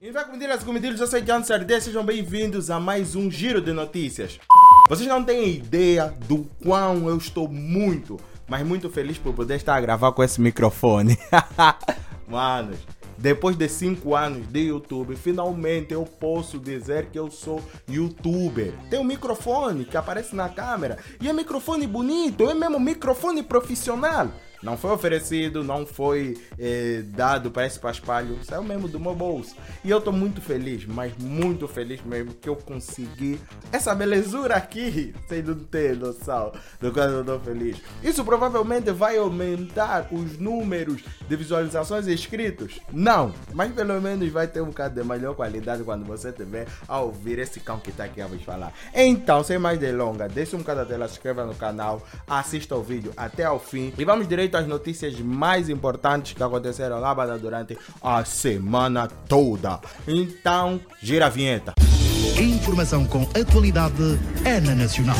E vai comedilas, comedilos, eu sou Jan Sardé, sejam bem-vindos a mais um Giro de Notícias. Vocês não têm ideia do quão eu estou muito, mas muito feliz por poder estar a gravar com esse microfone. Manos, depois de 5 anos de YouTube, finalmente eu posso dizer que eu sou youtuber. Tem um microfone que aparece na câmera e é microfone bonito, é mesmo microfone profissional. Não foi oferecido, não foi eh, dado para esse paspalho, saiu mesmo do meu bolso. E eu estou muito feliz, mas muito feliz mesmo que eu consegui essa belezura aqui, sem não ter noção do quanto eu estou feliz. Isso provavelmente vai aumentar os números de visualizações e inscritos? Não, mas pelo menos vai ter um bocado de melhor qualidade quando você tiver a ouvir esse cão que está aqui a vos falar. Então, sem mais delongas, deixa um bocado a tela, se inscreva no canal, assista o vídeo até ao fim e vamos às notícias mais importantes que aconteceram lá durante a semana toda. Então, gira a vinheta. Informação com atualidade é na Nacional.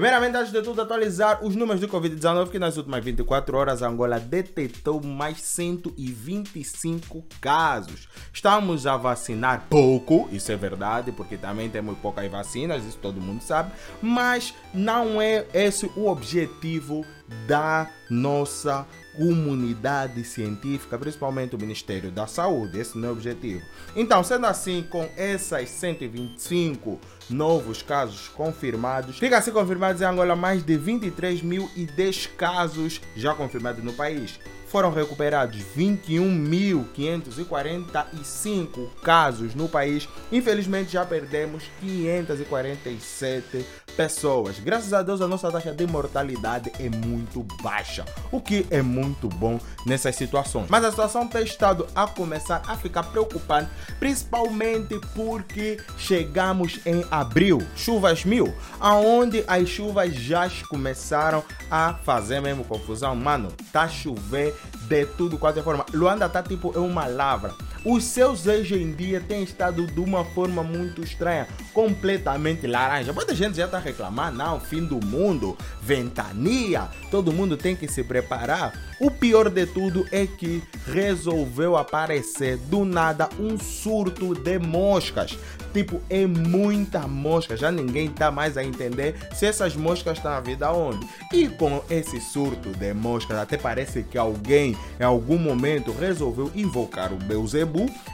Primeiramente, antes de tudo, atualizar os números do Covid-19, que nas últimas 24 horas Angola detectou mais 125 casos. Estamos a vacinar pouco, isso é verdade, porque também temos poucas vacinas, isso todo mundo sabe, mas não é esse o objetivo da nossa comunidade científica, principalmente o Ministério da Saúde. Esse não é o objetivo. Então, sendo assim, com essas 125 novos casos confirmados, fica assim confirmados em Angola mais de 23 mil e 10 casos já confirmados no país foram recuperados 21.545 casos no país. Infelizmente, já perdemos 547 pessoas. Graças a Deus, a nossa taxa de mortalidade é muito baixa, o que é muito bom nessas situações. Mas a situação tem estado a começar a ficar preocupante, principalmente porque chegamos em abril, chuvas mil, aonde as chuvas já começaram a fazer mesmo confusão. Mano, tá chovendo de tudo, qualquer forma. Luanda tá tipo é uma lavra. Os seus hoje em dia têm estado de uma forma muito estranha, completamente laranja. Muita gente já está a reclamar, não, fim do mundo, ventania, todo mundo tem que se preparar. O pior de tudo é que resolveu aparecer do nada um surto de moscas. Tipo, é muita mosca, já ninguém tá mais a entender se essas moscas estão a vida onde. E com esse surto de moscas, até parece que alguém em algum momento resolveu invocar o Beuzebu,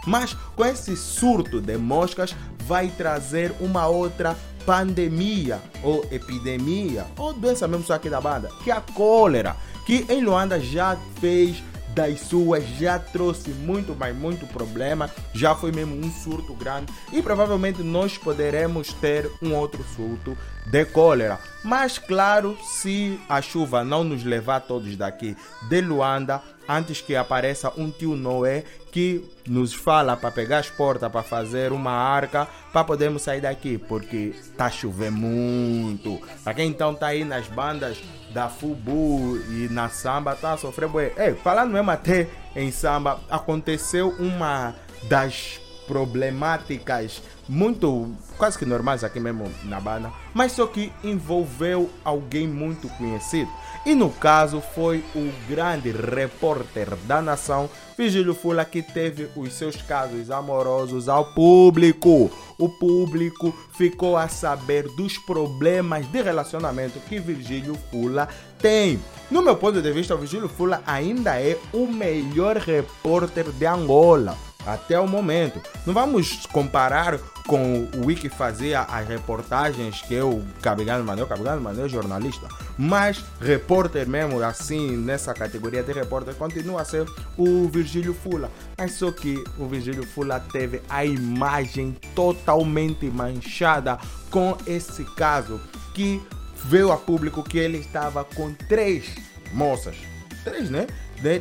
mas com esse surto de moscas vai trazer uma outra pandemia ou epidemia ou doença mesmo só aqui da banda, que é a cólera, que em Luanda já fez das suas já trouxe muito, mas muito problema. Já foi mesmo um surto grande e provavelmente nós poderemos ter um outro surto de cólera. Mas claro, se a chuva não nos levar todos daqui de Luanda, antes que apareça um tio Noé que nos fala para pegar as portas para fazer uma arca para podermos sair daqui, porque tá chovendo muito. Para quem então tá aí nas bandas da Fubu e na samba tá bué. Ei, falando mesmo até em samba, aconteceu uma das problemáticas muito quase que normais aqui mesmo na banda, mas só que envolveu alguém muito conhecido. E no caso foi o grande repórter da nação, Vigílio Fula, que teve os seus casos amorosos ao público. O público ficou a saber dos problemas de relacionamento que Virgílio Fula tem. No meu ponto de vista, o Virgílio Fula ainda é o melhor repórter de Angola até o momento. Não vamos comparar com o Wiki fazia as reportagens que eu, Cabigano Manuel, Cabigano Manuel é jornalista, mas repórter mesmo, assim, nessa categoria de repórter, continua a ser o Virgílio Fula. Mas só que o Virgílio Fula teve a imagem totalmente manchada com esse caso que veio a público que ele estava com três moças. Três, né?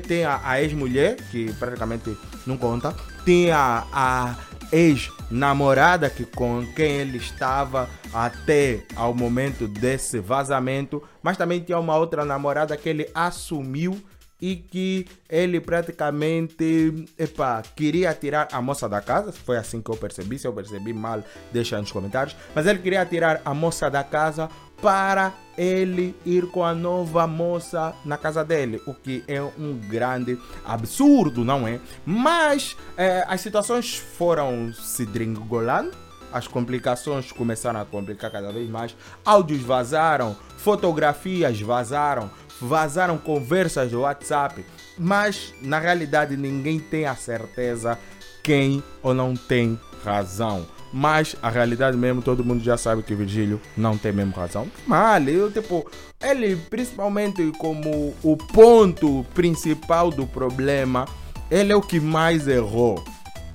Tem a, a ex-mulher, que praticamente não conta. Tem a, a ex-namorada que com quem ele estava até ao momento desse vazamento, mas também tinha uma outra namorada que ele assumiu e que ele praticamente epa, queria tirar a moça da casa. Foi assim que eu percebi. Se eu percebi mal, deixa nos comentários. Mas ele queria tirar a moça da casa para ele ir com a nova moça na casa dele, o que é um grande absurdo, não é? Mas eh, as situações foram se dringolando as complicações começaram a complicar cada vez mais. Áudios vazaram, fotografias vazaram, vazaram conversas do WhatsApp, mas na realidade ninguém tem a certeza quem ou não tem razão. Mas a realidade mesmo, todo mundo já sabe que Virgílio não tem mesmo razão. Mal, eu tipo, ele principalmente como o ponto principal do problema, ele é o que mais errou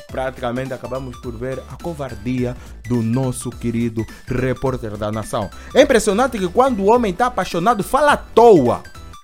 praticamente acabamos por ver a covardia do nosso querido repórter da nação. É impressionante que quando o homem está apaixonado, fala à toa.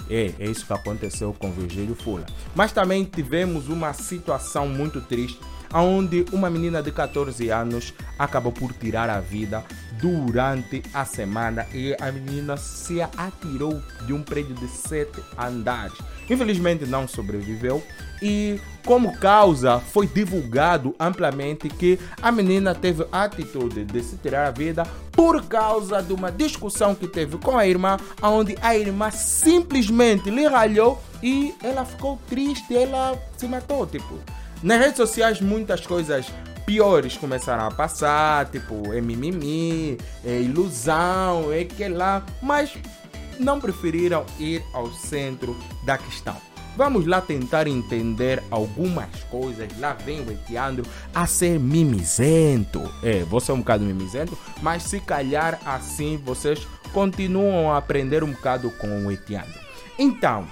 É, é isso que aconteceu com Virgílio Fula. Mas também tivemos uma situação muito triste onde uma menina de 14 anos acabou por tirar a vida durante a semana e a menina se atirou de um prédio de sete andares. Infelizmente não sobreviveu e como causa foi divulgado amplamente que a menina teve a atitude de se tirar a vida por causa de uma discussão que teve com a irmã, onde a irmã simplesmente lhe ralhou e ela ficou triste, ela se matou, tipo. Nas redes sociais muitas coisas piores começaram a passar, tipo, é mimimi, é ilusão, é que lá, mas não preferiram ir ao centro da questão. Vamos lá tentar entender algumas coisas. Lá vem o Etiandro a ser mimizento. É, você é um bocado mimizento, mas se calhar assim vocês continuam a aprender um bocado com o Etiandro. Então,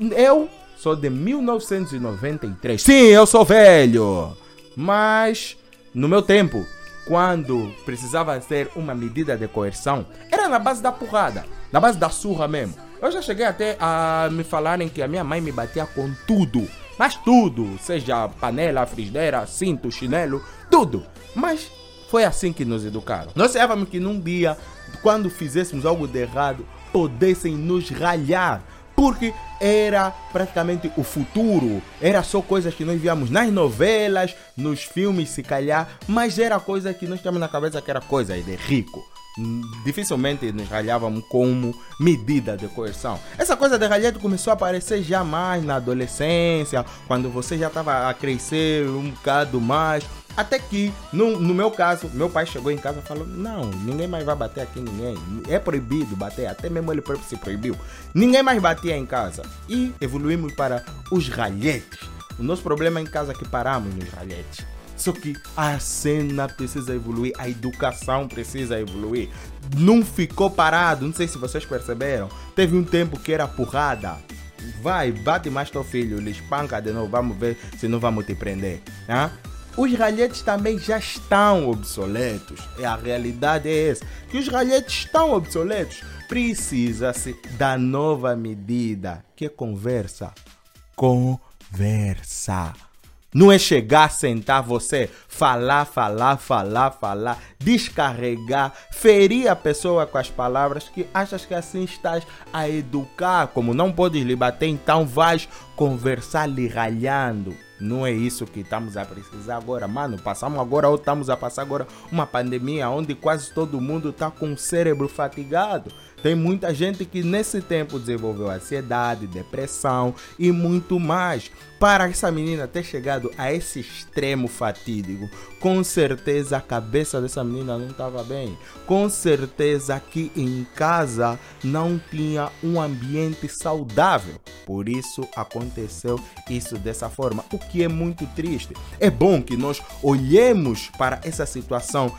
eu sou de 1993. Sim, eu sou velho. Mas no meu tempo, quando precisava ser uma medida de coerção, era na base da porrada, na base da surra mesmo. Eu já cheguei até a me falarem que a minha mãe me batia com tudo. Mas tudo, seja panela, frigideira, cinto, chinelo, tudo. Mas foi assim que nos educaram. Nós sabíamos que num dia, quando fizéssemos algo de errado, pudessem nos ralhar porque era praticamente o futuro. Era só coisas que nós víamos nas novelas, nos filmes, se calhar, mas era coisa que nós tínhamos na cabeça que era coisa de rico. Dificilmente nos ralhávamos como medida de coerção. Essa coisa de ralhado começou a aparecer já mais na adolescência, quando você já estava a crescer um bocado mais até que, no, no meu caso, meu pai chegou em casa e falou: Não, ninguém mais vai bater aqui ninguém. É proibido bater, até mesmo ele próprio se proibiu. Ninguém mais batia em casa. E evoluímos para os ralhetes. O nosso problema é em casa que paramos nos ralhetes. Só que a cena precisa evoluir, a educação precisa evoluir. Não ficou parado, não sei se vocês perceberam. Teve um tempo que era porrada. Vai, bate mais teu filho, ele espanca de novo, vamos ver se não vamos te prender. Hein? Os ralhetes também já estão obsoletos. E a realidade é essa, que os ralhetes estão obsoletos. Precisa-se da nova medida, que é conversa. Conversa. Não é chegar, sentar você, falar, falar, falar, falar, descarregar, ferir a pessoa com as palavras que achas que assim estás a educar. Como não podes lhe bater, então vais conversar lhe ralhando. Não é isso que estamos a precisar agora, mano. Passamos agora ou estamos a passar agora uma pandemia onde quase todo mundo está com o cérebro fatigado. Tem muita gente que nesse tempo desenvolveu ansiedade, depressão e muito mais. Para essa menina ter chegado a esse extremo fatídico, com certeza a cabeça dessa menina não estava bem. Com certeza que em casa não tinha um ambiente saudável. Por isso aconteceu isso dessa forma, o que é muito triste. É bom que nós olhemos para essa situação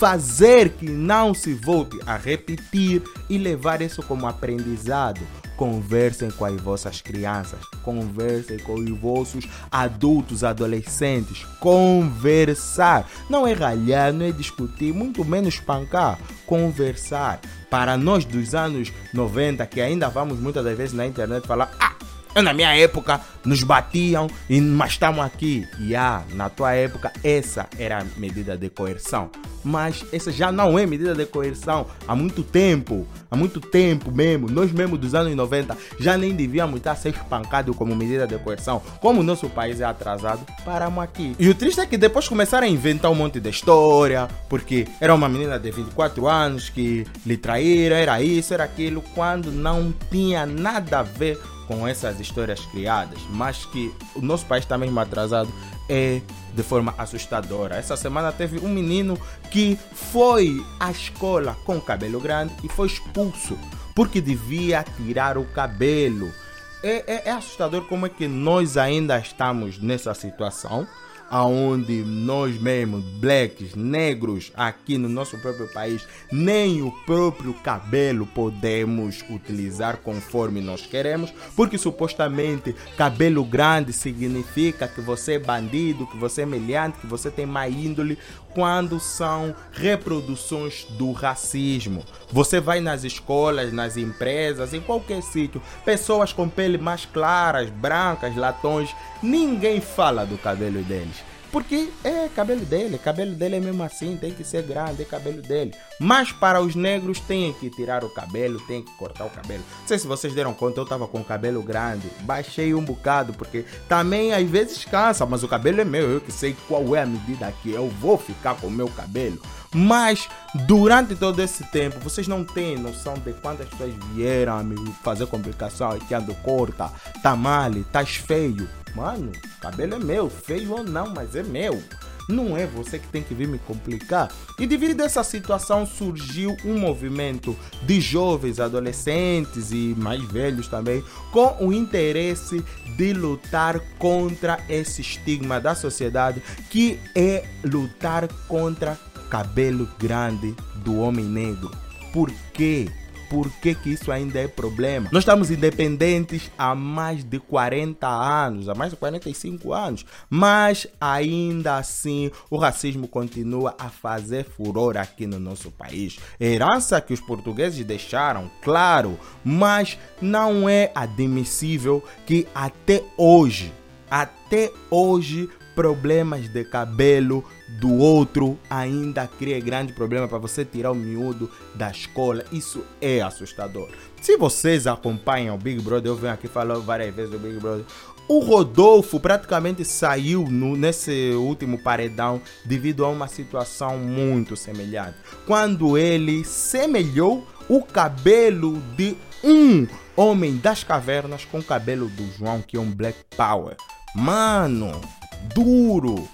fazer que não se volte a repetir e levar isso como aprendizado. Conversem com as vossas crianças, conversem com os vossos adultos, adolescentes. Conversar. Não é ralhar, não é discutir, muito menos espancar. Conversar. Para nós dos anos 90, que ainda vamos muitas das vezes na internet falar: ah, Na minha época nos batiam, e mas estamos aqui. E ah, na tua época essa era a medida de coerção. Mas essa já não é medida de coerção há muito tempo. Há muito tempo mesmo. Nós mesmo dos anos 90 já nem devíamos estar sendo espancados como medida de coerção. Como o nosso país é atrasado, paramos aqui. E o triste é que depois começaram a inventar um monte de história, porque era uma menina de 24 anos que lhe traíram, era isso, era aquilo, quando não tinha nada a ver com essas histórias criadas, mas que o nosso país está mesmo atrasado é de forma assustadora. Essa semana teve um menino que foi à escola com cabelo grande e foi expulso porque devia tirar o cabelo. É, é, é assustador como é que nós ainda estamos nessa situação aonde nós mesmos, blacks, negros, aqui no nosso próprio país, nem o próprio cabelo podemos utilizar conforme nós queremos, porque supostamente cabelo grande significa que você é bandido, que você é meliante, que você tem má índole, quando são reproduções do racismo. Você vai nas escolas, nas empresas, em qualquer sítio, pessoas com pele mais claras, brancas, latões, ninguém fala do cabelo deles. Porque é cabelo dele, cabelo dele é mesmo assim, tem que ser grande, é cabelo dele. Mas para os negros tem que tirar o cabelo, tem que cortar o cabelo. Não sei se vocês deram conta, eu tava com o cabelo grande, baixei um bocado, porque também às vezes cansa, mas o cabelo é meu, eu que sei qual é a medida que eu vou ficar com o meu cabelo. Mas durante todo esse tempo, vocês não têm noção de quantas pessoas vieram me fazer complicação que ando corta, tá mal, tá feio. Mano, cabelo é meu, feio ou não, mas é meu. Não é você que tem que vir me complicar. E devido dessa situação surgiu um movimento de jovens, adolescentes e mais velhos também, com o interesse de lutar contra esse estigma da sociedade, que é lutar contra cabelo grande do homem negro. Por quê? Por que, que isso ainda é problema? Nós estamos independentes há mais de 40 anos, há mais de 45 anos, mas ainda assim o racismo continua a fazer furor aqui no nosso país. Herança que os portugueses deixaram, claro, mas não é admissível que até hoje, até hoje, problemas de cabelo do outro ainda cria grande problema para você tirar o miúdo da escola. Isso é assustador. Se vocês acompanham o Big Brother, eu venho aqui falando várias vezes do Big Brother. O Rodolfo praticamente saiu no, nesse último paredão devido a uma situação muito semelhante. Quando ele semelhou o cabelo de um homem das cavernas com o cabelo do João, que é um Black Power. Mano, duro.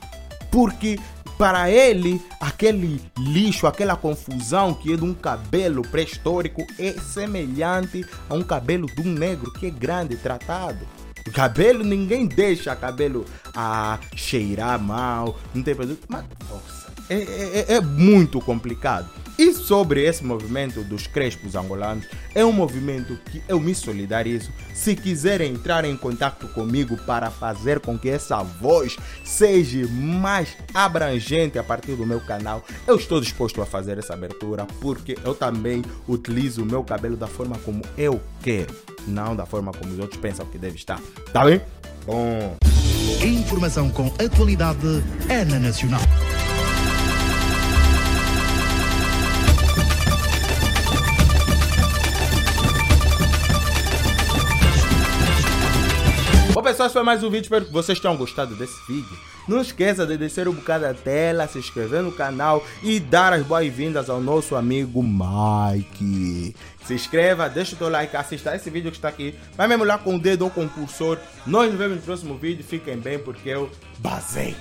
Porque para ele, aquele lixo, aquela confusão que é de um cabelo pré-histórico é semelhante a um cabelo de um negro que é grande, tratado. Cabelo, ninguém deixa cabelo a cheirar mal, não tem produto. Mas, nossa, é, é, é muito complicado. E sobre esse movimento dos crespos angolanos, é um movimento que eu me solidarizo. Se quiserem entrar em contato comigo para fazer com que essa voz seja mais abrangente a partir do meu canal, eu estou disposto a fazer essa abertura porque eu também utilizo o meu cabelo da forma como eu quero, não da forma como os outros pensam que deve estar. Tá bem? Bom. Informação com atualidade é na Nacional. Pessoal, esse foi mais um vídeo, espero que vocês tenham gostado desse vídeo. Não esqueça de descer um bocado da tela, se inscrever no canal e dar as boas-vindas ao nosso amigo Mike. Se inscreva, deixa o teu like, assista esse vídeo que está aqui. Vai mesmo lá com o dedo ou com o cursor. Nós nos vemos no próximo vídeo. Fiquem bem porque eu basei.